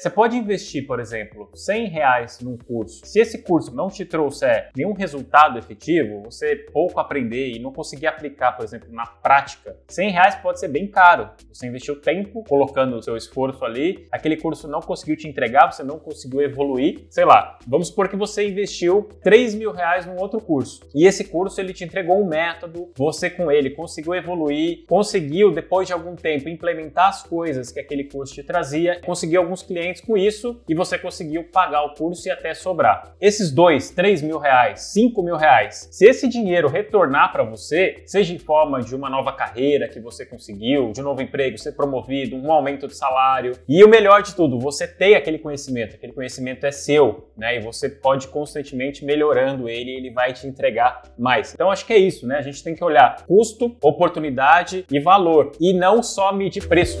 Você pode investir, por exemplo, 100 reais num curso. Se esse curso não te trouxer nenhum resultado efetivo, você pouco aprender e não conseguir aplicar, por exemplo, na prática, 100 reais pode ser bem caro. Você investiu tempo colocando o seu esforço ali, aquele curso não conseguiu te entregar, você não conseguiu evoluir. Sei lá, vamos supor que você investiu 3 mil reais num outro curso e esse curso ele te entregou um método, você com ele conseguiu evoluir, conseguiu depois de algum tempo implementar as coisas que aquele curso te trazia, conseguiu alguns clientes clientes com isso e você conseguiu pagar o curso e até sobrar. Esses dois, três mil reais, cinco mil reais, se esse dinheiro retornar para você, seja em forma de uma nova carreira que você conseguiu, de um novo emprego, ser promovido, um aumento de salário, e o melhor de tudo, você tem aquele conhecimento, aquele conhecimento é seu, né? E você pode constantemente melhorando ele, ele vai te entregar mais. Então acho que é isso, né? A gente tem que olhar custo, oportunidade e valor, e não só medir preço.